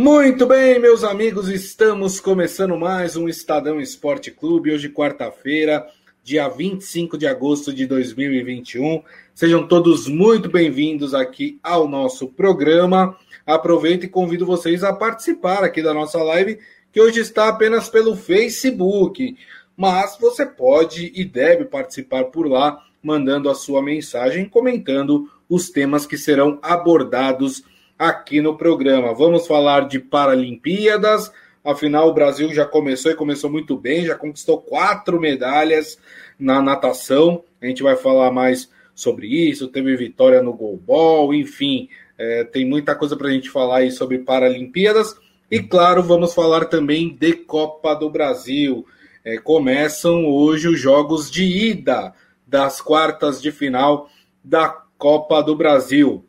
Muito bem, meus amigos, estamos começando mais um Estadão Esporte Clube, hoje quarta-feira, dia 25 de agosto de 2021. Sejam todos muito bem-vindos aqui ao nosso programa. Aproveito e convido vocês a participar aqui da nossa live, que hoje está apenas pelo Facebook, mas você pode e deve participar por lá, mandando a sua mensagem, comentando os temas que serão abordados aqui no programa. Vamos falar de Paralimpíadas. Afinal, o Brasil já começou e começou muito bem, já conquistou quatro medalhas na natação. A gente vai falar mais sobre isso. Teve vitória no goalball, enfim, é, tem muita coisa para a gente falar aí sobre Paralimpíadas. E claro, vamos falar também de Copa do Brasil. É, começam hoje os jogos de ida das quartas de final da Copa do Brasil.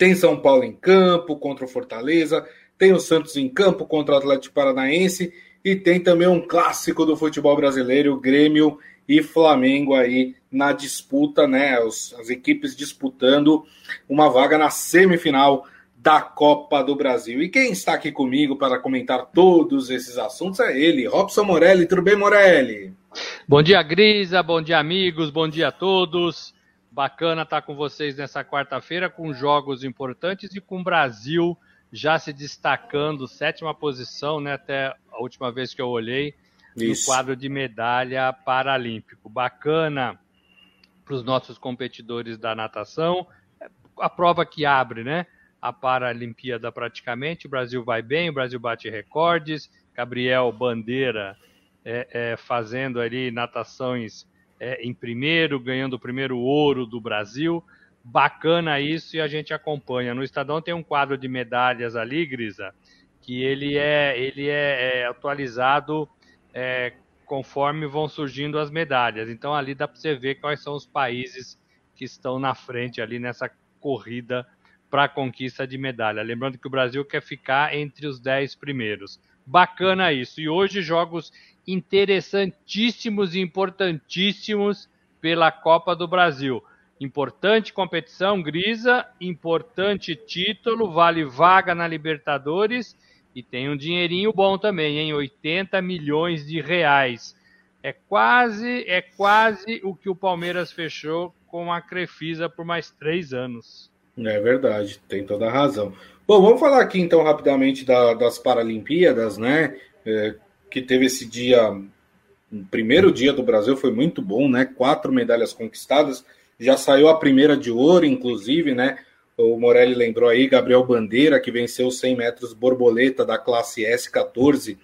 Tem São Paulo em campo contra o Fortaleza, tem o Santos em campo contra o Atlético Paranaense e tem também um clássico do futebol brasileiro, Grêmio e Flamengo aí na disputa, né? Os, as equipes disputando uma vaga na semifinal da Copa do Brasil. E quem está aqui comigo para comentar todos esses assuntos é ele, Robson Morelli. Tudo bem, Morelli? Bom dia, Grisa. Bom dia, amigos. Bom dia a todos. Bacana estar com vocês nessa quarta-feira com jogos importantes e com o Brasil já se destacando, sétima posição, né, até a última vez que eu olhei, Isso. no quadro de medalha paralímpico. Bacana para os nossos competidores da natação, a prova que abre, né? A Paralimpíada praticamente, o Brasil vai bem, o Brasil bate recordes, Gabriel Bandeira é, é, fazendo ali natações é, em primeiro, ganhando o primeiro ouro do Brasil. Bacana isso e a gente acompanha. No Estadão tem um quadro de medalhas ali, Grisa, que ele é, ele é, é atualizado é, conforme vão surgindo as medalhas. Então ali dá para você ver quais são os países que estão na frente ali nessa corrida para a conquista de medalha. Lembrando que o Brasil quer ficar entre os 10 primeiros. Bacana isso. E hoje jogos interessantíssimos e importantíssimos pela Copa do Brasil. Importante competição, Grisa, importante título, vale vaga na Libertadores e tem um dinheirinho bom também, em 80 milhões de reais. É quase, é quase o que o Palmeiras fechou com a Crefisa por mais três anos. É verdade, tem toda a razão. Bom, vamos falar aqui então rapidamente da, das Paralimpíadas, né? É, que teve esse dia, o primeiro dia do Brasil foi muito bom, né? Quatro medalhas conquistadas, já saiu a primeira de ouro, inclusive, né? O Morelli lembrou aí, Gabriel Bandeira, que venceu 100 metros borboleta da classe S14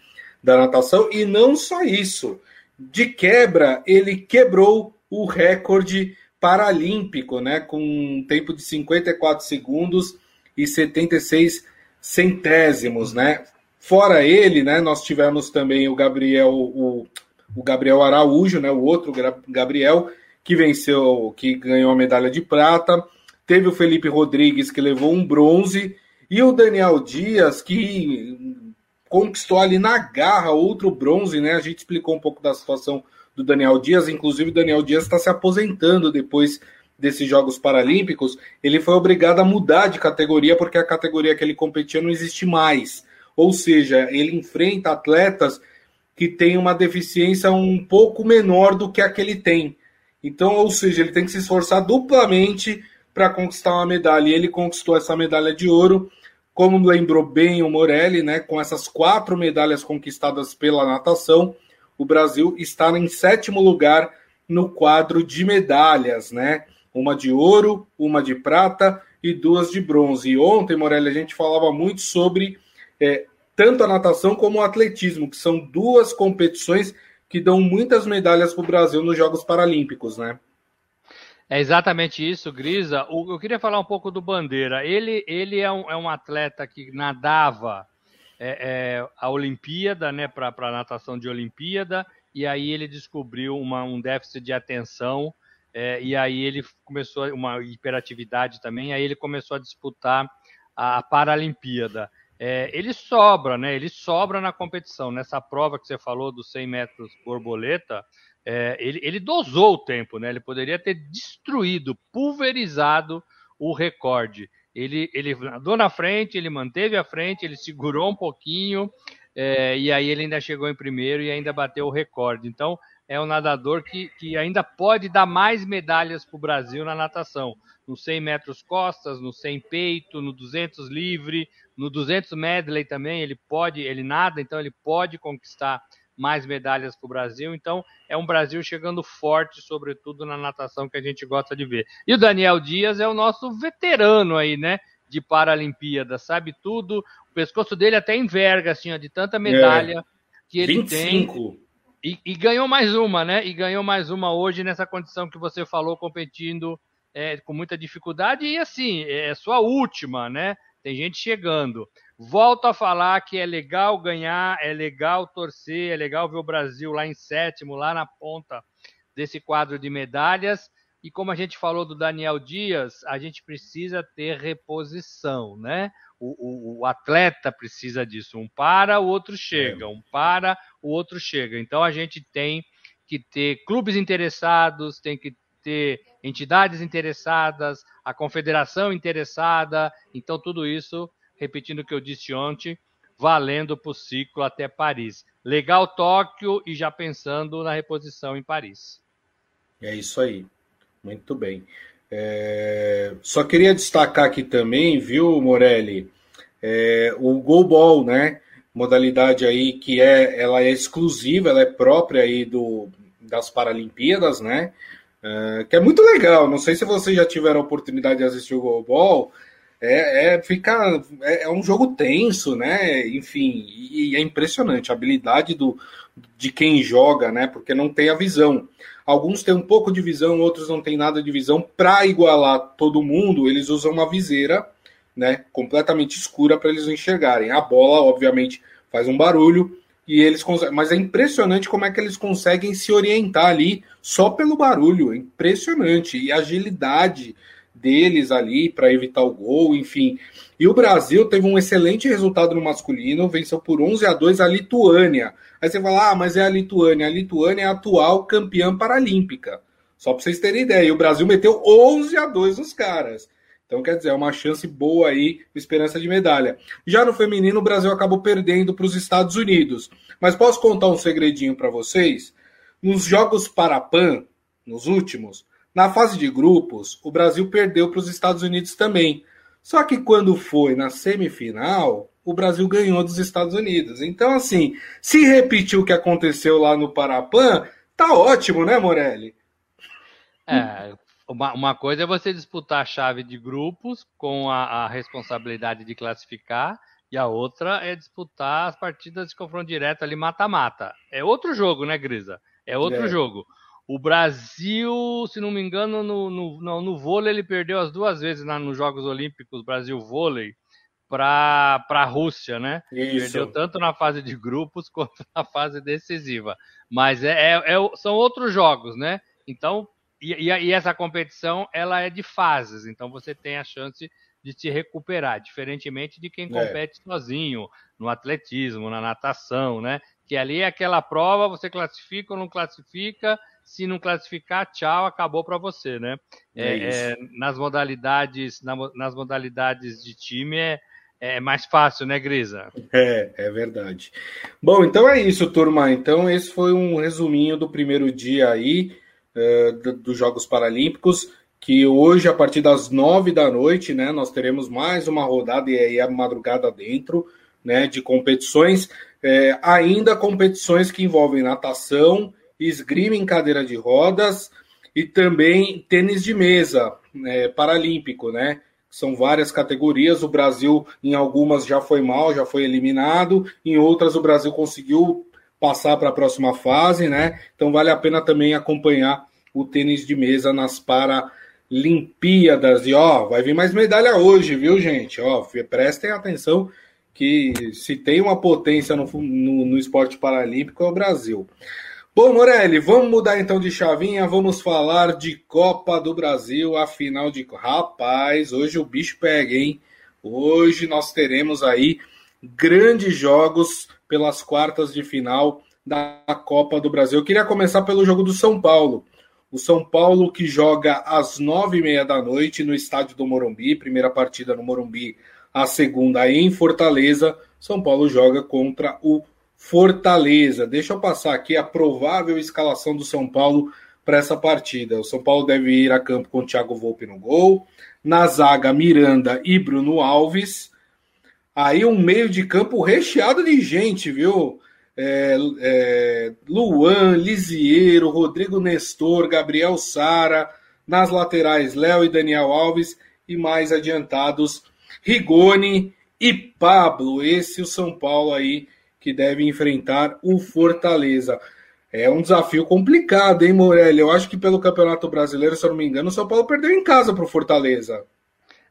da natação, e não só isso, de quebra, ele quebrou o recorde paralímpico, né? Com um tempo de 54 segundos e 76 centésimos, né? Fora ele, né, nós tivemos também o Gabriel, o, o Gabriel Araújo, né, o outro Gabriel, que venceu, que ganhou a medalha de prata. Teve o Felipe Rodrigues, que levou um bronze. E o Daniel Dias, que conquistou ali na garra outro bronze, né? A gente explicou um pouco da situação do Daniel Dias. Inclusive, o Daniel Dias está se aposentando depois desses Jogos Paralímpicos. Ele foi obrigado a mudar de categoria porque a categoria que ele competia não existe mais. Ou seja, ele enfrenta atletas que têm uma deficiência um pouco menor do que a que ele tem. Então, ou seja, ele tem que se esforçar duplamente para conquistar uma medalha. E ele conquistou essa medalha de ouro, como lembrou bem o Morelli, né? Com essas quatro medalhas conquistadas pela natação, o Brasil está em sétimo lugar no quadro de medalhas, né? Uma de ouro, uma de prata e duas de bronze. E ontem, Morelli, a gente falava muito sobre é, tanto a natação como o atletismo, que são duas competições que dão muitas medalhas para o Brasil nos Jogos Paralímpicos, né? É exatamente isso, Grisa. eu queria falar um pouco do Bandeira. Ele, ele é, um, é um atleta que nadava é, é, a Olimpíada, né, para natação de Olimpíada, e aí ele descobriu uma, um déficit de atenção, é, e aí ele começou, uma hiperatividade também, aí ele começou a disputar a Paralimpíada é, ele sobra, né? Ele sobra na competição. Nessa prova que você falou dos 100 metros borboleta, é, ele, ele dosou o tempo, né? Ele poderia ter destruído, pulverizado o recorde. ele, ele andou na frente, ele manteve a frente, ele segurou um pouquinho, é, e aí ele ainda chegou em primeiro e ainda bateu o recorde. Então, é um nadador que, que ainda pode dar mais medalhas para o Brasil na natação. No 100 metros costas, no 100 peito, no 200 livre, no 200 medley também, ele pode, ele nada, então ele pode conquistar mais medalhas para o Brasil. Então, é um Brasil chegando forte, sobretudo na natação que a gente gosta de ver. E o Daniel Dias é o nosso veterano aí, né? De Paralimpíada, sabe tudo. O pescoço dele até enverga, assim, ó, de tanta medalha é. que ele 25. tem. E, e, ganhou mais uma, né? E ganhou mais uma hoje nessa condição que você falou, competindo é, com muita dificuldade. E assim, é sua última, né? Tem gente chegando. Volto a falar que é legal ganhar, é legal torcer, é legal ver o Brasil lá em sétimo, lá na ponta desse quadro de medalhas. E como a gente falou do Daniel Dias, a gente precisa ter reposição, né? O, o, o atleta precisa disso. Um para, o outro chega. É. Um para, o outro chega. Então a gente tem que ter clubes interessados, tem que ter entidades interessadas, a confederação interessada. Então tudo isso repetindo o que eu disse ontem, valendo para o ciclo até Paris. Legal Tóquio e já pensando na reposição em Paris. É isso aí. Muito bem. É... Só queria destacar aqui também, viu, Morelli, é... o goalball, né? Modalidade aí que é, ela é exclusiva, ela é própria aí do, das Paralimpíadas, né? É... que é muito legal. Não sei se vocês já tiveram a oportunidade de assistir o goalball, é, é, fica, é, é, um jogo tenso, né? Enfim, e, e, é impressionante a habilidade do, de quem joga, né? Porque não tem a visão. Alguns têm um pouco de visão, outros não têm nada de visão. Para igualar todo mundo, eles usam uma viseira, né? Completamente escura para eles enxergarem. A bola, obviamente, faz um barulho e eles conseguem. Mas é impressionante como é que eles conseguem se orientar ali só pelo barulho. É impressionante e agilidade deles ali para evitar o gol, enfim. E o Brasil teve um excelente resultado no masculino, venceu por 11 a 2 a Lituânia. Aí você fala, ah, mas é a Lituânia. A Lituânia é a atual campeã paralímpica. Só para vocês terem ideia. E o Brasil meteu 11 a 2 nos caras. Então, quer dizer, é uma chance boa aí, esperança de medalha. Já no feminino, o Brasil acabou perdendo para os Estados Unidos. Mas posso contar um segredinho para vocês? Nos Jogos Parapan, nos últimos, na fase de grupos, o Brasil perdeu para os Estados Unidos também. Só que quando foi na semifinal, o Brasil ganhou dos Estados Unidos. Então, assim, se repetir o que aconteceu lá no Parapan, tá ótimo, né, Morelli? É, uma, uma coisa é você disputar a chave de grupos com a, a responsabilidade de classificar, e a outra é disputar as partidas de confronto direto ali mata-mata. É outro jogo, né, Grisa? É outro é. jogo. O Brasil, se não me engano, no, no, no, no vôlei ele perdeu as duas vezes na, nos Jogos Olímpicos, Brasil vôlei, para a Rússia, né? Isso. Perdeu tanto na fase de grupos quanto na fase decisiva. Mas é, é, é são outros jogos, né? Então, e, e, essa competição ela é de fases, então você tem a chance de se recuperar, diferentemente de quem é. compete é. sozinho, no atletismo, na natação, né? Que ali é aquela prova, você classifica ou não classifica, se não classificar, tchau, acabou para você, né? É, é, é nas modalidades, na, nas modalidades de time é, é mais fácil, né, Grisa? É, é verdade. Bom, então é isso, turma. Então esse foi um resuminho do primeiro dia aí uh, dos Jogos Paralímpicos. Que hoje, a partir das nove da noite, né, nós teremos mais uma rodada e aí a madrugada dentro, né, de competições, é, ainda competições que envolvem natação, esgrima em cadeira de rodas e também tênis de mesa né, paralímpico, né? São várias categorias. O Brasil, em algumas, já foi mal, já foi eliminado, em outras, o Brasil conseguiu passar para a próxima fase, né? Então vale a pena também acompanhar o tênis de mesa nas Paralimpíadas. E ó, vai vir mais medalha hoje, viu, gente? Ó, prestem atenção que se tem uma potência no, no, no esporte paralímpico é o Brasil. Bom, Morelli, vamos mudar então de chavinha, vamos falar de Copa do Brasil, a final de. Rapaz, hoje o bicho pega, hein? Hoje nós teremos aí grandes jogos pelas quartas de final da Copa do Brasil. Eu queria começar pelo jogo do São Paulo. O São Paulo que joga às nove e meia da noite no estádio do Morumbi, primeira partida no Morumbi, a segunda em Fortaleza. São Paulo joga contra o Fortaleza. Deixa eu passar aqui a provável escalação do São Paulo para essa partida. O São Paulo deve ir a campo com o Thiago Volpe no gol. Na zaga, Miranda e Bruno Alves. Aí um meio de campo recheado de gente, viu? É, é, Luan, Lisiero, Rodrigo Nestor, Gabriel Sara. Nas laterais, Léo e Daniel Alves. E mais adiantados, Rigoni e Pablo. Esse é o São Paulo aí que deve enfrentar o Fortaleza. É um desafio complicado, hein, Morelli? Eu acho que pelo Campeonato Brasileiro, se eu não me engano, o São Paulo perdeu em casa para o Fortaleza.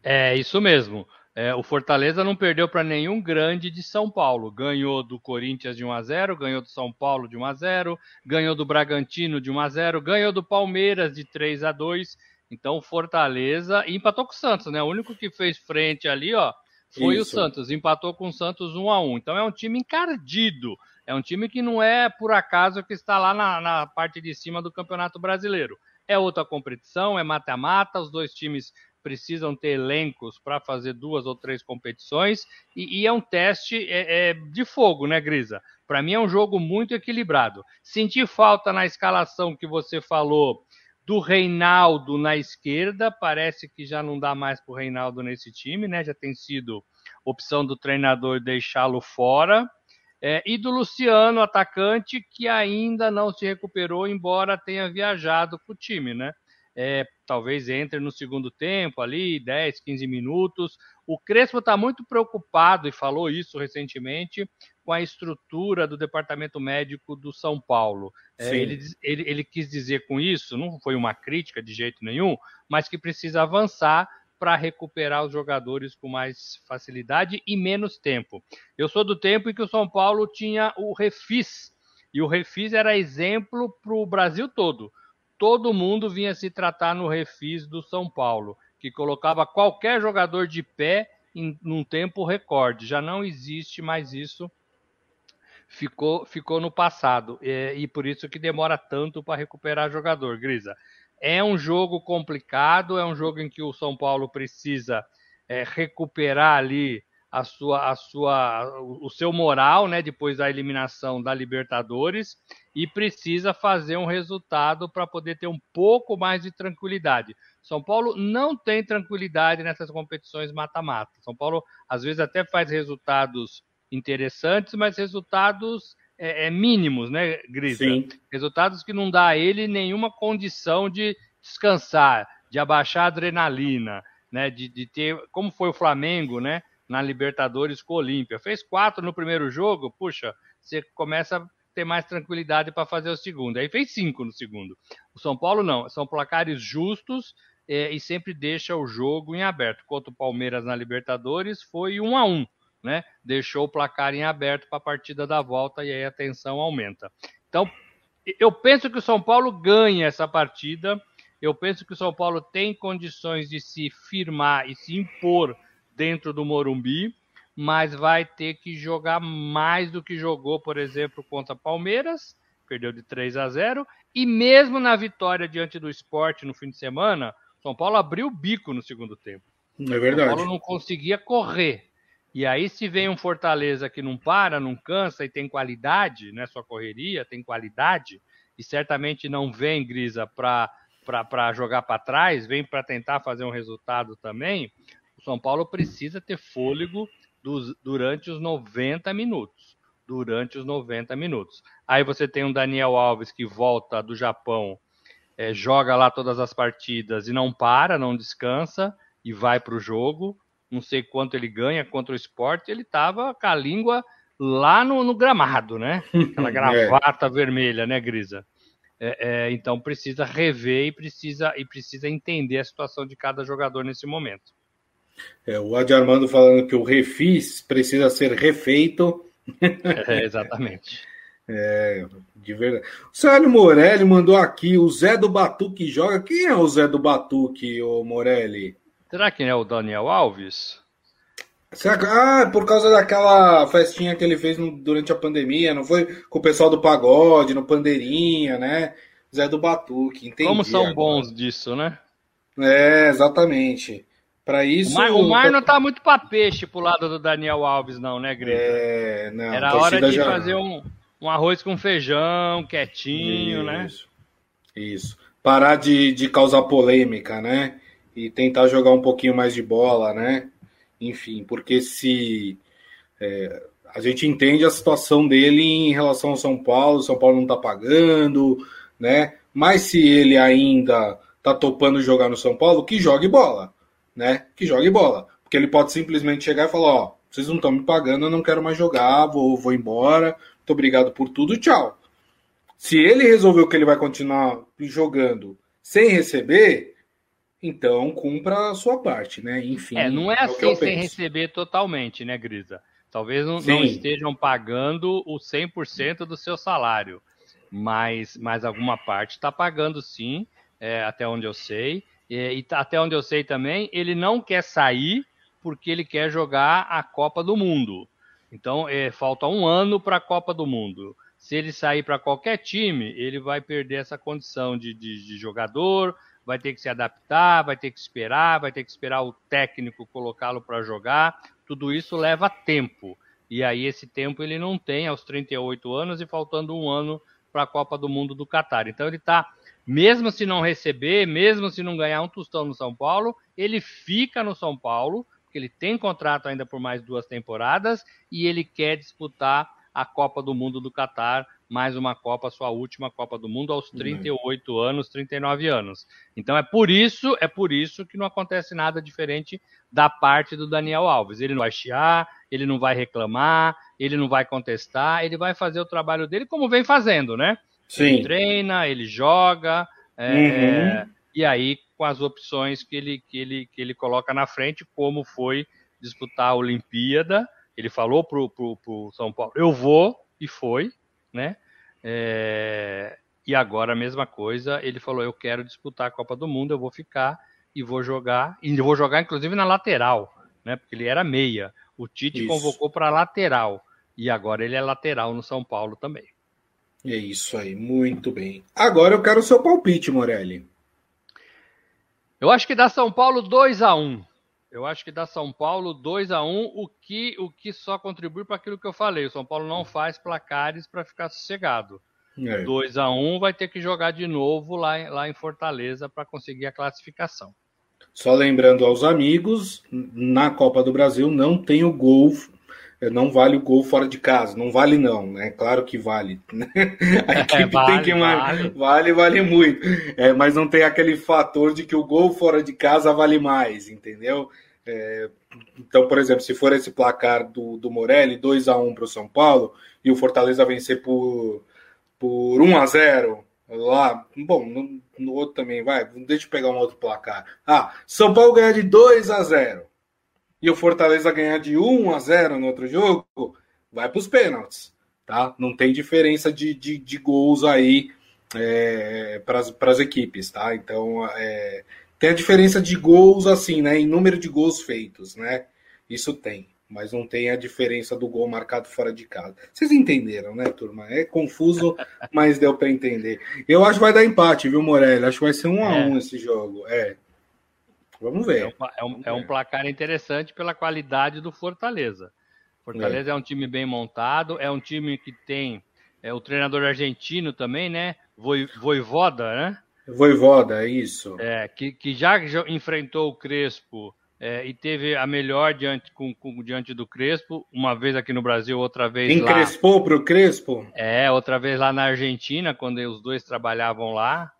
É, isso mesmo. É, o Fortaleza não perdeu para nenhum grande de São Paulo. Ganhou do Corinthians de 1 a 0, ganhou do São Paulo de 1 a 0, ganhou do Bragantino de 1 a 0, ganhou do Palmeiras de 3 a 2. Então o Fortaleza e empatou com o Santos, né? O único que fez frente ali, ó, foi Isso. o Santos, empatou com o Santos 1 a 1 Então é um time encardido. É um time que não é por acaso que está lá na, na parte de cima do Campeonato Brasileiro. É outra competição, é mata-mata, os dois times precisam ter elencos para fazer duas ou três competições e, e é um teste é, é, de fogo, né, Grisa? Para mim é um jogo muito equilibrado. Senti falta na escalação que você falou do Reinaldo na esquerda, parece que já não dá mais para o Reinaldo nesse time, né? Já tem sido opção do treinador deixá-lo fora. É, e do Luciano, atacante, que ainda não se recuperou, embora tenha viajado com o time, né? É, talvez entre no segundo tempo ali, 10, 15 minutos. O Crespo está muito preocupado, e falou isso recentemente, com a estrutura do departamento médico do São Paulo. É, ele, ele, ele quis dizer com isso, não foi uma crítica de jeito nenhum, mas que precisa avançar para recuperar os jogadores com mais facilidade e menos tempo. Eu sou do tempo em que o São Paulo tinha o Refis, e o Refis era exemplo para o Brasil todo. Todo mundo vinha se tratar no Refis do São Paulo, que colocava qualquer jogador de pé em um tempo recorde. Já não existe mais isso ficou, ficou no passado. É, e por isso que demora tanto para recuperar jogador, Grisa. É um jogo complicado, é um jogo em que o São Paulo precisa é, recuperar ali a sua, a sua, o seu moral, né, depois da eliminação da Libertadores e precisa fazer um resultado para poder ter um pouco mais de tranquilidade. São Paulo não tem tranquilidade nessas competições mata-mata. São Paulo às vezes até faz resultados interessantes, mas resultados é, é, mínimos, né, Grisa? Sim. Resultados que não dá a ele nenhuma condição de descansar, de abaixar a adrenalina, né, de, de ter, como foi o Flamengo, né, na Libertadores com o Olímpia. Fez quatro no primeiro jogo, puxa, você começa a ter mais tranquilidade para fazer o segundo. Aí fez cinco no segundo. O São Paulo não, são placares justos é, e sempre deixa o jogo em aberto. Contra o Palmeiras na Libertadores foi um a um né? Deixou o placar em aberto para a partida da volta e aí a tensão aumenta. Então, eu penso que o São Paulo ganha essa partida. Eu penso que o São Paulo tem condições de se firmar e se impor dentro do Morumbi, mas vai ter que jogar mais do que jogou, por exemplo, contra Palmeiras, perdeu de 3 a 0, e mesmo na vitória diante do esporte no fim de semana, São Paulo abriu o bico no segundo tempo. É verdade. São Paulo não conseguia correr. E aí, se vem um Fortaleza que não para, não cansa e tem qualidade, não é só correria, tem qualidade, e certamente não vem, Grisa, para jogar para trás, vem para tentar fazer um resultado também, São Paulo precisa ter fôlego dos, durante os 90 minutos. Durante os 90 minutos. Aí você tem um Daniel Alves que volta do Japão, é, joga lá todas as partidas e não para, não descansa e vai para o jogo não sei quanto ele ganha contra o esporte, ele estava com a língua lá no, no gramado, né? Aquela é. gravata é. vermelha, né, Grisa? É, é, então precisa rever e precisa, e precisa entender a situação de cada jogador nesse momento. É, o Adi Armando falando que o refis precisa ser refeito. É, exatamente. É, de verdade. O Célio Morelli mandou aqui: o Zé do Batuque joga. Quem é o Zé do Batuque, o Morelli? Será que é o Daniel Alves? Será que... Ah, por causa daquela festinha que ele fez no... durante a pandemia, não foi com o pessoal do pagode, no Pandeirinha, né? Zé do Batuque. Entendi Como são agora. bons disso, né? É, exatamente. Para isso. O mar, o mar não tá muito para peixe pro lado do Daniel Alves, não, né, Grisa? É, não. Era hora de já... fazer um, um arroz com feijão, quietinho, isso, né? Isso. Parar de, de causar polêmica, né? E tentar jogar um pouquinho mais de bola, né? Enfim, porque se. É, a gente entende a situação dele em relação ao São Paulo, São Paulo não está pagando, né? Mas se ele ainda tá topando jogar no São Paulo, que jogue bola, né? Que jogue bola. Porque ele pode simplesmente chegar e falar, ó, vocês não estão me pagando, eu não quero mais jogar, vou, vou embora, muito obrigado por tudo, tchau. Se ele resolveu que ele vai continuar jogando sem receber, então cumpra a sua parte, né? Enfim. É, não é, é assim sem receber totalmente, né, Grisa? Talvez não, não estejam pagando o 100% do seu salário, mas, mas alguma parte está pagando sim, é, até onde eu sei. E, e tá, até onde eu sei também, ele não quer sair porque ele quer jogar a Copa do Mundo. Então, é, falta um ano para a Copa do Mundo. Se ele sair para qualquer time, ele vai perder essa condição de, de, de jogador, vai ter que se adaptar, vai ter que esperar, vai ter que esperar o técnico colocá-lo para jogar. Tudo isso leva tempo. E aí esse tempo ele não tem aos 38 anos e faltando um ano para a Copa do Mundo do Catar. Então ele está, mesmo se não receber, mesmo se não ganhar um tostão no São Paulo, ele fica no São Paulo, porque ele tem contrato ainda por mais duas temporadas e ele quer disputar a Copa do Mundo do Catar mais uma Copa, sua última Copa do Mundo aos 38 uhum. anos, 39 anos. Então é por isso, é por isso que não acontece nada diferente da parte do Daniel Alves. Ele não vai chiar, ele não vai reclamar, ele não vai contestar, ele vai fazer o trabalho dele como vem fazendo, né? Sim. Ele treina, ele joga, é, uhum. e aí com as opções que ele, que, ele, que ele coloca na frente, como foi disputar a Olimpíada. Ele falou pro, pro, pro São Paulo, eu vou, e foi, né? É, e agora a mesma coisa, ele falou: eu quero disputar a Copa do Mundo, eu vou ficar e vou jogar, e vou jogar inclusive na lateral, né? Porque ele era meia. O Tite isso. convocou para lateral e agora ele é lateral no São Paulo também. É isso aí, muito bem. Agora eu quero o seu palpite, Morelli. Eu acho que dá São Paulo 2 a 1 eu acho que dá São Paulo 2 a 1 o que, o que só contribui para aquilo que eu falei. O São Paulo não faz placares para ficar sossegado. É. 2 a 1 vai ter que jogar de novo lá, lá em Fortaleza para conseguir a classificação. Só lembrando aos amigos, na Copa do Brasil não tem o gol, não vale o gol fora de casa, não vale não, né? Claro que vale. Né? A é, equipe é, vale, tem que vale, vale, vale muito, é, mas não tem aquele fator de que o gol fora de casa vale mais, entendeu? É, então, por exemplo, se for esse placar do, do Morelli, 2 a 1 para o São Paulo, e o Fortaleza vencer por, por 1 a 0 lá, bom, no, no outro também, vai, deixa eu pegar um outro placar. Ah, São Paulo ganhar de 2 a 0 e o Fortaleza ganhar de 1 a 0 no outro jogo, vai para os pênaltis, tá? Não tem diferença de, de, de gols aí é, para as equipes, tá? Então, é, tem a diferença de gols, assim, né? Em número de gols feitos, né? Isso tem. Mas não tem a diferença do gol marcado fora de casa. Vocês entenderam, né, turma? É confuso, mas deu para entender. Eu acho que vai dar empate, viu, Morelli? Acho que vai ser um a é. um esse jogo. É. Vamos ver. É um, é um, é placar interessante pela qualidade do Fortaleza. Fortaleza é. é um time bem montado, é um time que tem é, o treinador argentino também, né? Voivoda, né? Voivoda, é isso. É, que, que já enfrentou o Crespo é, e teve a melhor diante, com, com, diante do Crespo, uma vez aqui no Brasil, outra vez Encrespou lá. para o Crespo? É, outra vez lá na Argentina, quando os dois trabalhavam lá,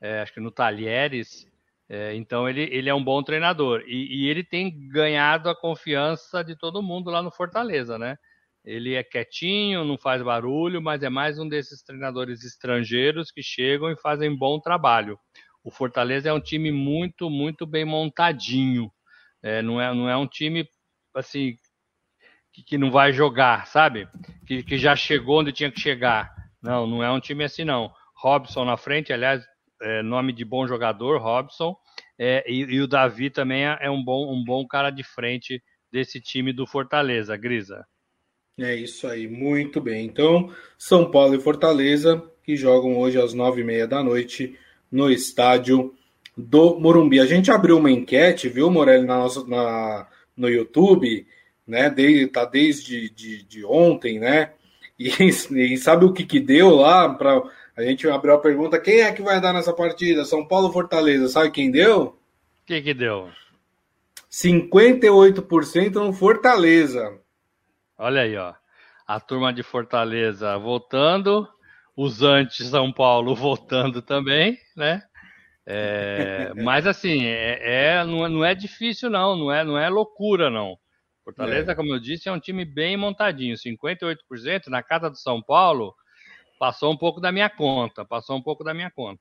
é, acho que no Talheres. É, então ele, ele é um bom treinador e, e ele tem ganhado a confiança de todo mundo lá no Fortaleza, né? Ele é quietinho, não faz barulho, mas é mais um desses treinadores estrangeiros que chegam e fazem bom trabalho. O Fortaleza é um time muito, muito bem montadinho. É, não, é, não é um time assim que, que não vai jogar, sabe? Que, que já chegou onde tinha que chegar. Não, não é um time assim não. Robson na frente, aliás, é, nome de bom jogador, Robson. É, e, e, o Davi também é, é um bom, um bom cara de frente desse time do Fortaleza, Grisa. É isso aí, muito bem. Então, São Paulo e Fortaleza que jogam hoje às nove e meia da noite no estádio do Morumbi. A gente abriu uma enquete, viu, Morelli, na nossa, na, no YouTube, né? De, tá desde de, de ontem, né? E, e, sabe o que, que deu lá? Pra, a gente abriu a pergunta: quem é que vai dar nessa partida? São Paulo ou Fortaleza? Sabe quem deu? O que, que deu? 58% no Fortaleza. Olha aí, ó. A turma de Fortaleza votando, os anti-São Paulo votando também, né? É, mas assim, é, é, não, é, não é difícil, não, não é, não é loucura, não. Fortaleza, é. como eu disse, é um time bem montadinho. 58% na casa do São Paulo passou um pouco da minha conta. Passou um pouco da minha conta.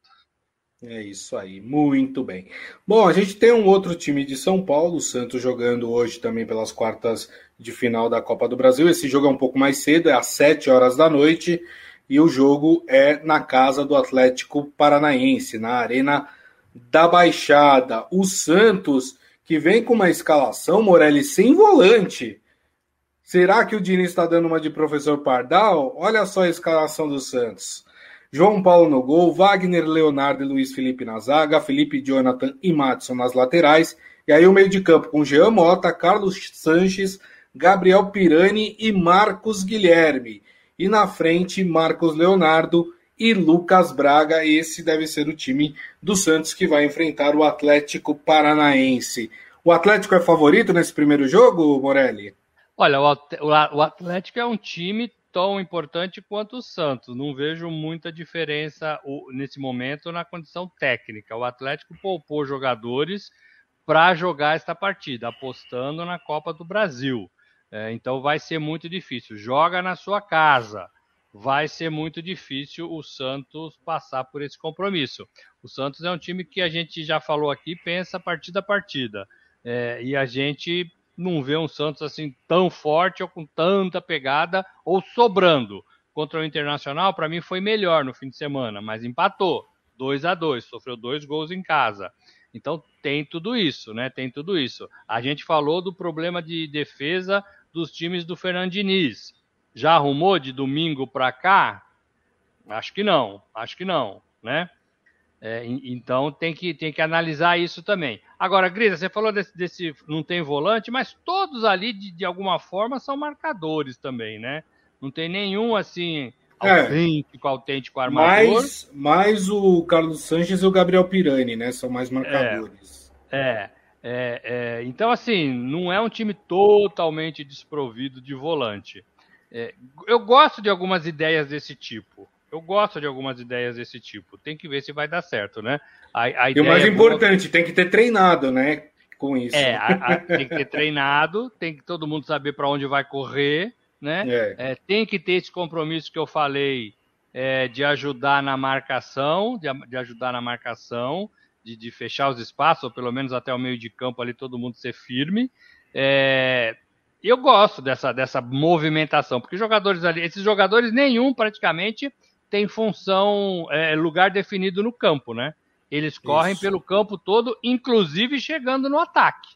É isso aí, muito bem. Bom, a gente tem um outro time de São Paulo, o Santos jogando hoje também pelas quartas de final da Copa do Brasil. Esse jogo é um pouco mais cedo, é às 7 horas da noite e o jogo é na casa do Atlético Paranaense, na Arena da Baixada. O Santos, que vem com uma escalação, Morelli, sem volante. Será que o Dini está dando uma de professor Pardal? Olha só a escalação do Santos. João Paulo no gol, Wagner, Leonardo e Luiz Felipe na zaga, Felipe, Jonathan e Matson nas laterais. E aí o meio de campo com Jean Mota, Carlos Sanches, Gabriel Pirani e Marcos Guilherme. E na frente, Marcos Leonardo e Lucas Braga. Esse deve ser o time do Santos que vai enfrentar o Atlético Paranaense. O Atlético é favorito nesse primeiro jogo, Morelli? Olha, o Atlético é um time tão importante quanto o Santos. Não vejo muita diferença nesse momento na condição técnica. O Atlético poupou jogadores para jogar esta partida, apostando na Copa do Brasil. É, então vai ser muito difícil. Joga na sua casa. Vai ser muito difícil o Santos passar por esse compromisso. O Santos é um time que a gente já falou aqui, pensa partida a partida. É, e a gente não vê um Santos assim tão forte ou com tanta pegada ou sobrando. Contra o Internacional, para mim foi melhor no fim de semana, mas empatou 2 a 2 sofreu dois gols em casa. Então tem tudo isso, né? Tem tudo isso. A gente falou do problema de defesa dos times do Fernando Diniz. Já arrumou de domingo para cá? Acho que não, acho que não, né? É, então tem que, tem que analisar isso também. Agora, Grisa, você falou desse, desse não tem volante, mas todos ali, de, de alguma forma, são marcadores também, né? Não tem nenhum assim é. autêntico, é, autêntico armador. Mais, mais o Carlos Sanches e o Gabriel Pirani, né? São mais marcadores. É. é. É, é, então, assim, não é um time totalmente desprovido de volante. É, eu gosto de algumas ideias desse tipo. Eu gosto de algumas ideias desse tipo. Tem que ver se vai dar certo, né? A, a e o mais é importante, boa... tem que ter treinado, né? Com isso. É, a, a, tem que ter treinado, tem que todo mundo saber para onde vai correr, né? É. é. tem que ter esse compromisso que eu falei é, de ajudar na marcação, de, de ajudar na marcação de, de, fechar os espaços, ou pelo menos até o meio de campo ali todo mundo ser firme. É, eu gosto dessa, dessa movimentação, porque jogadores ali, esses jogadores nenhum praticamente tem função, é, lugar definido no campo, né? Eles correm Isso. pelo campo todo, inclusive chegando no ataque.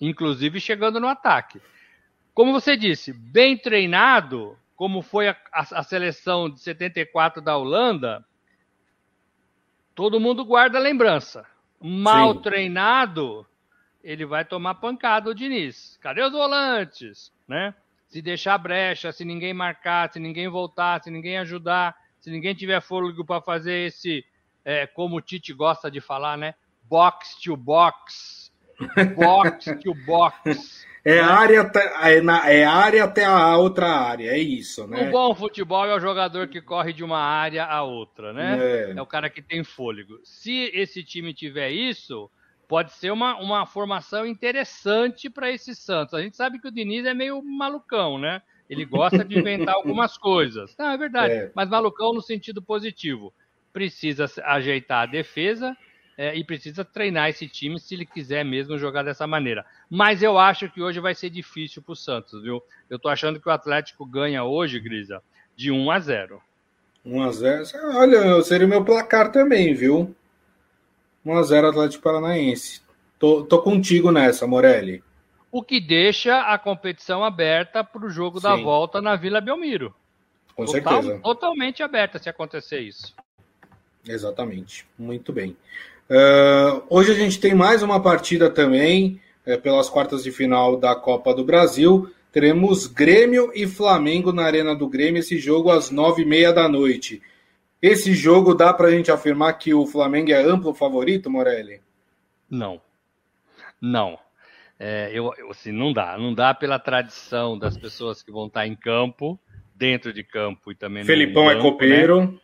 Inclusive chegando no ataque. Como você disse, bem treinado, como foi a, a, a seleção de 74 da Holanda, todo mundo guarda lembrança. Mal Sim. treinado, ele vai tomar pancada o Diniz. Cadê os volantes? Né? Se deixar brecha, se ninguém marcar, se ninguém voltar, se ninguém ajudar, se ninguém tiver fôlego para fazer esse, é, como o Tite gosta de falar, né? Box to box. Box to box. É, área até, é, na, é área até a outra área, é isso, né? O bom futebol é o jogador que corre de uma área a outra, né? É, é o cara que tem fôlego. Se esse time tiver isso, pode ser uma, uma formação interessante para esse Santos. A gente sabe que o Diniz é meio malucão, né? Ele gosta de inventar algumas coisas. Não, é verdade, é. mas malucão no sentido positivo. Precisa ajeitar a defesa é, e precisa treinar esse time se ele quiser mesmo jogar dessa maneira. Mas eu acho que hoje vai ser difícil para o Santos, viu? Eu tô achando que o Atlético ganha hoje, Grisa, de 1 a 0. 1 a 0. Olha, seria o meu placar também, viu? 1 a 0 Atlético Paranaense. Tô, tô contigo nessa, Morelli. O que deixa a competição aberta para o jogo Sim. da volta na Vila Belmiro. Com Total, certeza. Totalmente aberta se acontecer isso. Exatamente. Muito bem. Uh, hoje a gente tem mais uma partida também, é, pelas quartas de final da Copa do Brasil. Teremos Grêmio e Flamengo na Arena do Grêmio, esse jogo às nove e meia da noite. Esse jogo dá para a gente afirmar que o Flamengo é amplo favorito, Morelli? Não. Não. É, eu, assim, não dá. Não dá pela tradição das pessoas que vão estar em campo, dentro de campo e também Felipão é campo, é copeiro. Né?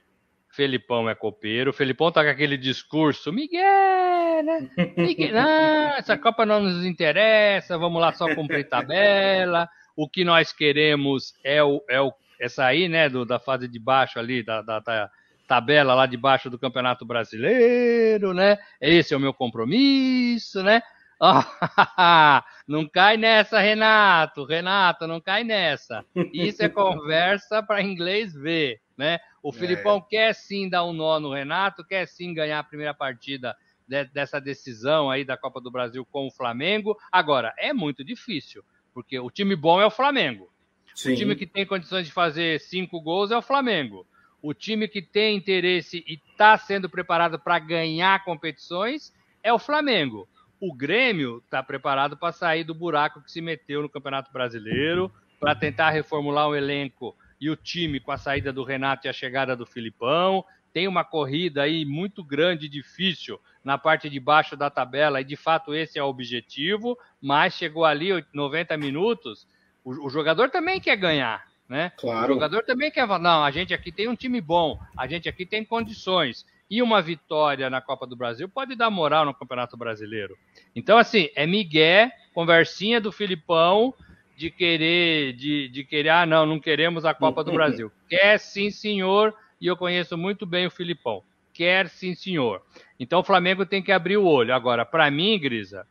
Felipão é copeiro. Felipão tá com aquele discurso, Miguel, né? Miguel, não, essa Copa não nos interessa, vamos lá só cumprir tabela. O que nós queremos é o, é o é sair, né, do, da fase de baixo ali, da, da, da tabela lá de baixo do Campeonato Brasileiro, né? Esse é o meu compromisso, né? Oh, não cai nessa, Renato. Renato, não cai nessa. Isso é conversa para inglês ver, né? O é. Filipão quer sim dar um nó no Renato, quer sim ganhar a primeira partida de, dessa decisão aí da Copa do Brasil com o Flamengo. Agora, é muito difícil, porque o time bom é o Flamengo. Sim. O time que tem condições de fazer cinco gols é o Flamengo. O time que tem interesse e está sendo preparado para ganhar competições é o Flamengo. O Grêmio está preparado para sair do buraco que se meteu no Campeonato Brasileiro, para tentar reformular o elenco e o time com a saída do Renato e a chegada do Filipão. Tem uma corrida aí muito grande e difícil na parte de baixo da tabela, e de fato esse é o objetivo, mas chegou ali 90 minutos, o, o jogador também quer ganhar. Né? Claro. O jogador também quer falar, não, a gente aqui tem um time bom, a gente aqui tem condições. E uma vitória na Copa do Brasil pode dar moral no Campeonato Brasileiro. Então, assim, é Miguel, conversinha do Filipão de querer, de, de querer, ah, não, não queremos a Copa do Brasil. Quer sim, senhor, e eu conheço muito bem o Filipão. Quer sim, senhor. Então o Flamengo tem que abrir o olho. Agora, para mim, Grisa,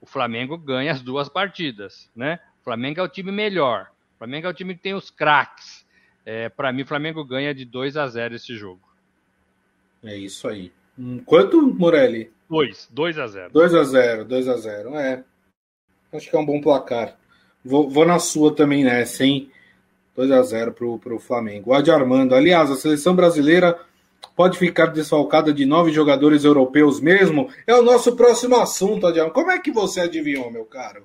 o Flamengo ganha as duas partidas, né? O Flamengo é o time melhor. O Flamengo é o time que tem os craques. É, para mim, o Flamengo ganha de 2 a 0 esse jogo. É isso aí. Quanto, Morelli? 2. 2 a 0 2 a 0 2 a 0 É. Acho que é um bom placar. Vou, vou na sua também nessa, hein? 2 a 0 pro, pro Flamengo. Adi Armando. Aliás, a seleção brasileira pode ficar desfalcada de nove jogadores europeus mesmo? É o nosso próximo assunto, Adi Armando. Como é que você adivinhou, meu caro?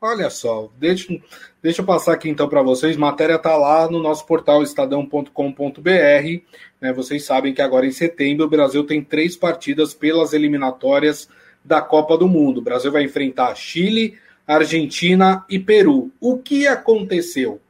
Olha só, deixa, deixa eu passar aqui então para vocês. Matéria está lá no nosso portal estadão.com.br. Né, vocês sabem que agora em setembro o Brasil tem três partidas pelas eliminatórias da Copa do Mundo. O Brasil vai enfrentar Chile, Argentina e Peru. O que aconteceu?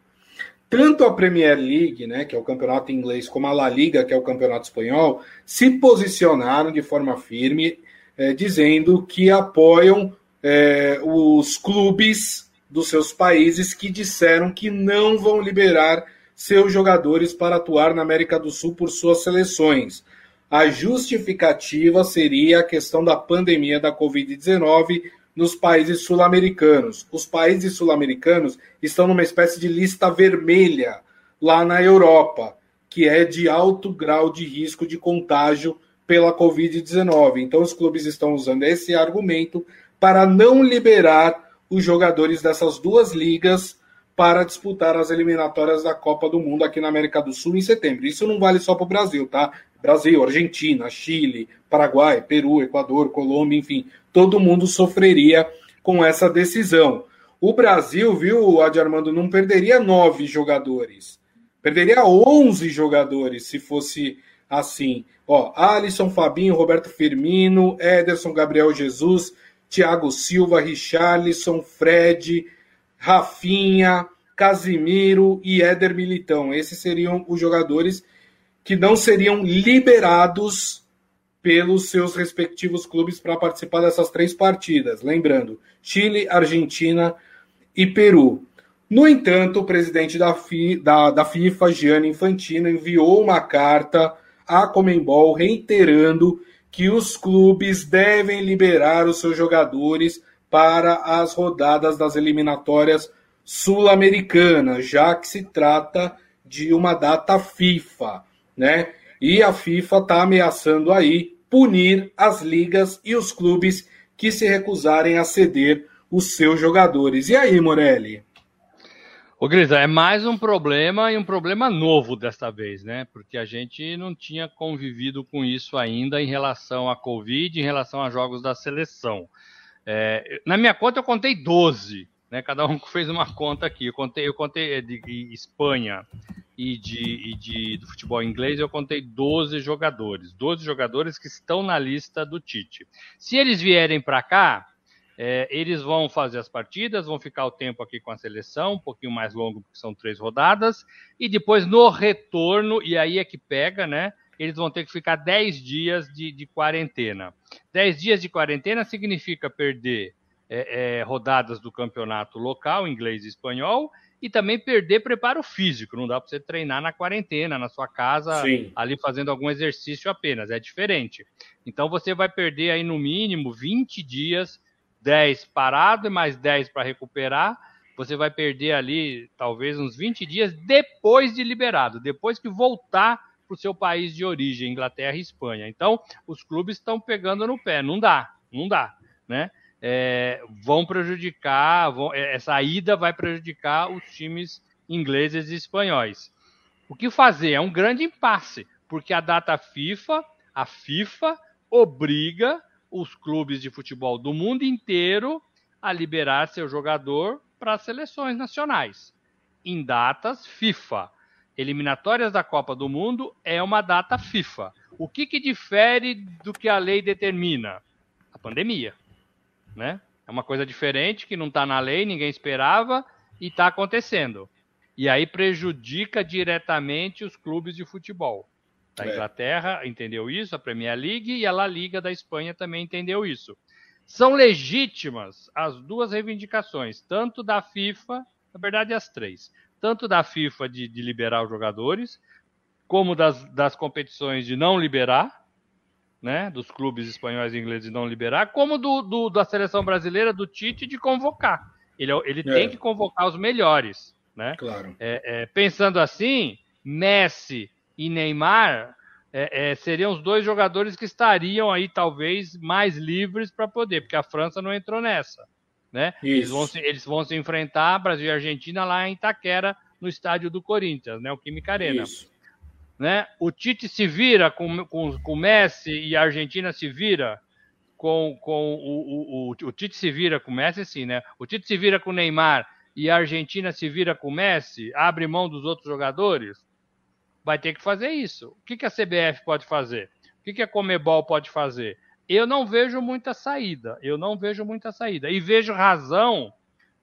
Tanto a Premier League, né, que é o campeonato inglês, como a La Liga, que é o campeonato espanhol, se posicionaram de forma firme, é, dizendo que apoiam é, os clubes dos seus países que disseram que não vão liberar seus jogadores para atuar na América do Sul por suas seleções. A justificativa seria a questão da pandemia da Covid-19 nos países sul-americanos. Os países sul-americanos estão numa espécie de lista vermelha lá na Europa, que é de alto grau de risco de contágio pela Covid-19. Então, os clubes estão usando esse argumento para não liberar os jogadores dessas duas ligas para disputar as eliminatórias da Copa do Mundo aqui na América do Sul em setembro. Isso não vale só para o Brasil, tá? Brasil, Argentina, Chile, Paraguai, Peru, Equador, Colômbia, enfim, todo mundo sofreria com essa decisão. O Brasil, viu, Adi Armando, não perderia nove jogadores. Perderia onze jogadores se fosse assim. Ó, Alisson, Fabinho, Roberto Firmino, Ederson, Gabriel Jesus, Thiago Silva, Richarlison, Fred, Rafinha, Casimiro e Éder Militão. Esses seriam os jogadores que não seriam liberados pelos seus respectivos clubes para participar dessas três partidas. Lembrando, Chile, Argentina e Peru. No entanto, o presidente da, FI, da, da FIFA, Gianni Infantino, enviou uma carta à Comembol reiterando que os clubes devem liberar os seus jogadores para as rodadas das eliminatórias sul-americanas, já que se trata de uma data FIFA, né? E a FIFA está ameaçando aí punir as ligas e os clubes que se recusarem a ceder os seus jogadores. E aí, Morelli? Ô, Grisa, é mais um problema e um problema novo desta vez, né? Porque a gente não tinha convivido com isso ainda em relação à Covid, em relação a jogos da seleção. É, na minha conta eu contei 12, né? Cada um fez uma conta aqui. Eu contei, eu contei de, de Espanha e de, e de do futebol inglês, eu contei 12 jogadores. 12 jogadores que estão na lista do Tite. Se eles vierem para cá, é, eles vão fazer as partidas, vão ficar o tempo aqui com a seleção, um pouquinho mais longo, porque são três rodadas, e depois no retorno, e aí é que pega, né? Eles vão ter que ficar 10 dias de, de quarentena. 10 dias de quarentena significa perder é, é, rodadas do campeonato local, inglês e espanhol, e também perder preparo físico. Não dá para você treinar na quarentena, na sua casa, Sim. ali fazendo algum exercício apenas. É diferente. Então você vai perder aí no mínimo 20 dias 10 parado e mais 10 para recuperar, você vai perder ali talvez uns 20 dias depois de liberado, depois que voltar para o seu país de origem, Inglaterra e Espanha. Então, os clubes estão pegando no pé, não dá, não dá, né? É, vão prejudicar, vão, é, essa ida vai prejudicar os times ingleses e espanhóis. O que fazer? É um grande impasse, porque a data FIFA, a FIFA obriga os clubes de futebol do mundo inteiro a liberar seu jogador para as seleções nacionais, em datas FIFA. Eliminatórias da Copa do Mundo é uma data FIFA. O que, que difere do que a lei determina? A pandemia. Né? É uma coisa diferente que não está na lei, ninguém esperava e está acontecendo. E aí prejudica diretamente os clubes de futebol da é. Inglaterra entendeu isso, a Premier League e a La Liga da Espanha também entendeu isso. São legítimas as duas reivindicações, tanto da FIFA, na verdade as três, tanto da FIFA de, de liberar os jogadores, como das, das competições de não liberar, né, dos clubes espanhóis e ingleses de não liberar, como do, do da seleção brasileira, do Tite, de convocar. Ele, ele é. tem que convocar os melhores. Né? Claro. É, é, pensando assim, Messi, e Neymar é, é, seriam os dois jogadores que estariam aí talvez mais livres para poder, porque a França não entrou nessa. Né? Eles, vão se, eles vão se enfrentar Brasil e Argentina lá em Itaquera, no estádio do Corinthians, né? o Química Arena. Isso. Né? O Tite se vira com, com, com o Messi e a Argentina se vira com, com o, o, o, o Tite se vira com o Messi, sim, né? O Tite se vira com o Neymar e a Argentina se vira com o Messi, abre mão dos outros jogadores vai ter que fazer isso. O que, que a CBF pode fazer? O que, que a Comebol pode fazer? Eu não vejo muita saída. Eu não vejo muita saída. E vejo razão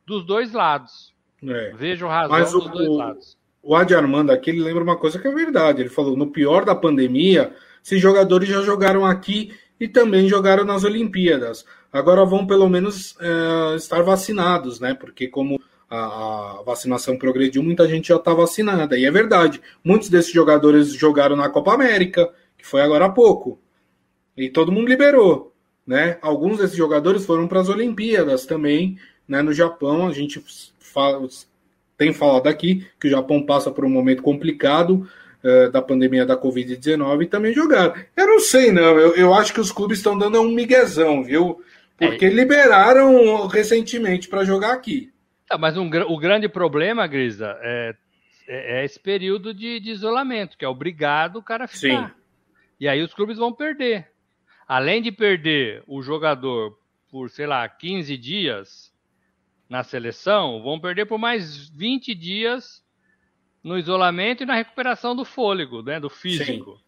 dos dois lados. É. Vejo razão dos dois lados. O Adi Armando aqui ele lembra uma coisa que é verdade. Ele falou: no pior da pandemia, esses jogadores já jogaram aqui e também jogaram nas Olimpíadas. Agora vão pelo menos é, estar vacinados, né? Porque como a, a, vacinação progrediu, muita gente já está vacinada. E é verdade. Muitos desses jogadores jogaram na Copa América, que foi agora há pouco. E todo mundo liberou. Né? Alguns desses jogadores foram para as Olimpíadas também, né? no Japão. A gente fala, tem falado aqui que o Japão passa por um momento complicado uh, da pandemia da Covid-19 e também jogaram. Eu não sei, não. Eu, eu acho que os clubes estão dando um miguezão, viu? Porque é. liberaram recentemente para jogar aqui. Tá, mas um, o grande problema, Grisa, é, é, é esse período de, de, isolamento, que é obrigado o cara a ficar. Sim. E aí os clubes vão perder. Além de perder o jogador por, sei lá, 15 dias na seleção, vão perder por mais 20 dias no isolamento e na recuperação do fôlego, né, do físico. Sim.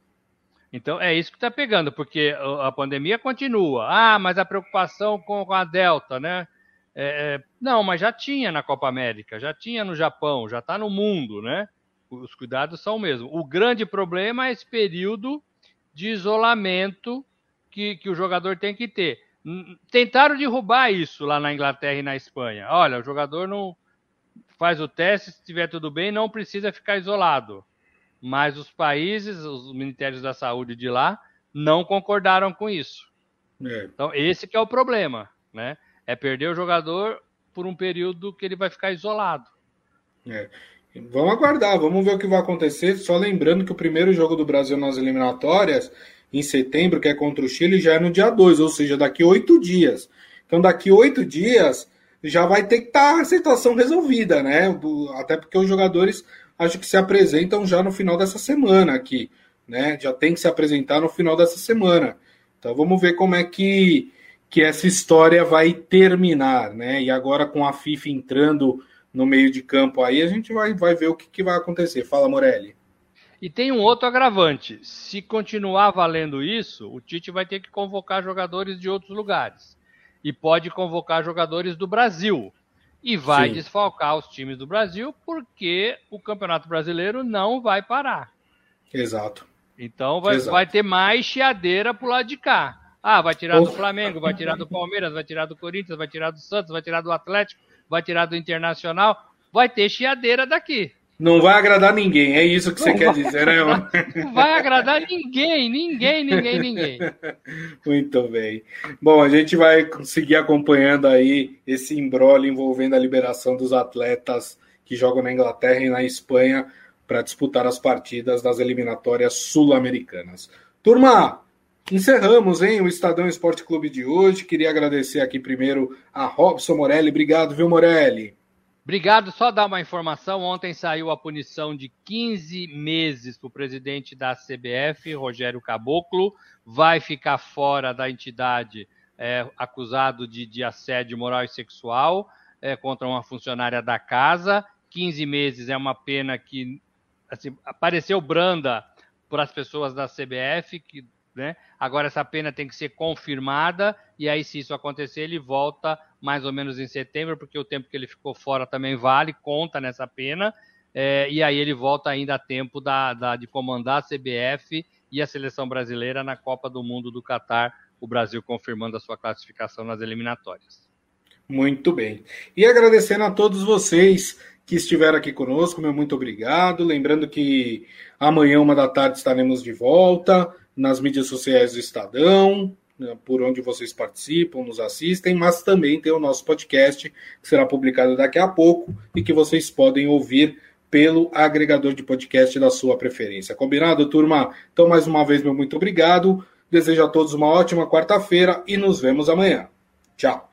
Então é isso que está pegando, porque a pandemia continua. Ah, mas a preocupação com a Delta, né? É, é, não, mas já tinha na Copa América, já tinha no Japão, já está no mundo, né? Os cuidados são o mesmo. O grande problema é esse período de isolamento que, que o jogador tem que ter. Tentaram derrubar isso lá na Inglaterra e na Espanha. Olha, o jogador não faz o teste, se estiver tudo bem, não precisa ficar isolado. Mas os países, os ministérios da saúde de lá, não concordaram com isso. É. Então, esse que é o problema, né? É perder o jogador por um período que ele vai ficar isolado. É. Vamos aguardar, vamos ver o que vai acontecer. Só lembrando que o primeiro jogo do Brasil nas eliminatórias, em setembro, que é contra o Chile, já é no dia 2, ou seja, daqui oito dias. Então, daqui oito dias, já vai ter que estar tá a situação resolvida, né? Até porque os jogadores acho que se apresentam já no final dessa semana aqui, né? Já tem que se apresentar no final dessa semana. Então vamos ver como é que, que essa história vai terminar, né? E agora com a FIFA entrando no meio de campo aí, a gente vai, vai ver o que, que vai acontecer. Fala, Morelli. E tem um outro agravante. Se continuar valendo isso, o Tite vai ter que convocar jogadores de outros lugares. E pode convocar jogadores do Brasil. E vai Sim. desfalcar os times do Brasil, porque o Campeonato Brasileiro não vai parar. Exato. Então vai, vai ter mais chiadeira pro lado de cá. Ah, vai tirar do Flamengo, vai tirar do Palmeiras, vai tirar do Corinthians, vai tirar do Santos, vai tirar do Atlético, vai tirar do Internacional. Vai ter chiadeira daqui. Não vai agradar ninguém, é isso que não você quer dizer, né? Não vai agradar ninguém, ninguém, ninguém, ninguém. Muito bem. Bom, a gente vai seguir acompanhando aí esse embrolho envolvendo a liberação dos atletas que jogam na Inglaterra e na Espanha para disputar as partidas das eliminatórias sul-americanas. Turma, encerramos hein, o Estadão Esporte Clube de hoje. Queria agradecer aqui primeiro a Robson Morelli. Obrigado, viu, Morelli? Obrigado. Só dar uma informação: ontem saiu a punição de 15 meses para o presidente da CBF, Rogério Caboclo. Vai ficar fora da entidade é, acusado de, de, assédio moral e sexual é, contra uma funcionária da casa. 15 meses é uma pena que assim, apareceu branda para as pessoas da CBF, que né? Agora essa pena tem que ser confirmada e aí se isso acontecer ele volta mais ou menos em setembro, porque o tempo que ele ficou fora também vale, conta nessa pena. É, e aí ele volta ainda a tempo da, da, de comandar a CBF e a seleção brasileira na Copa do Mundo do Catar, o Brasil confirmando a sua classificação nas eliminatórias. Muito bem. E agradecendo a todos vocês que estiveram aqui conosco, meu muito obrigado. Lembrando que amanhã, uma da tarde, estaremos de volta nas mídias sociais do Estadão, né, por onde vocês participam, nos assistem, mas também tem o nosso podcast, que será publicado daqui a pouco e que vocês podem ouvir pelo agregador de podcast da sua preferência. Combinado, turma? Então, mais uma vez, meu muito obrigado. Desejo a todos uma ótima quarta-feira e nos vemos amanhã. Tchau.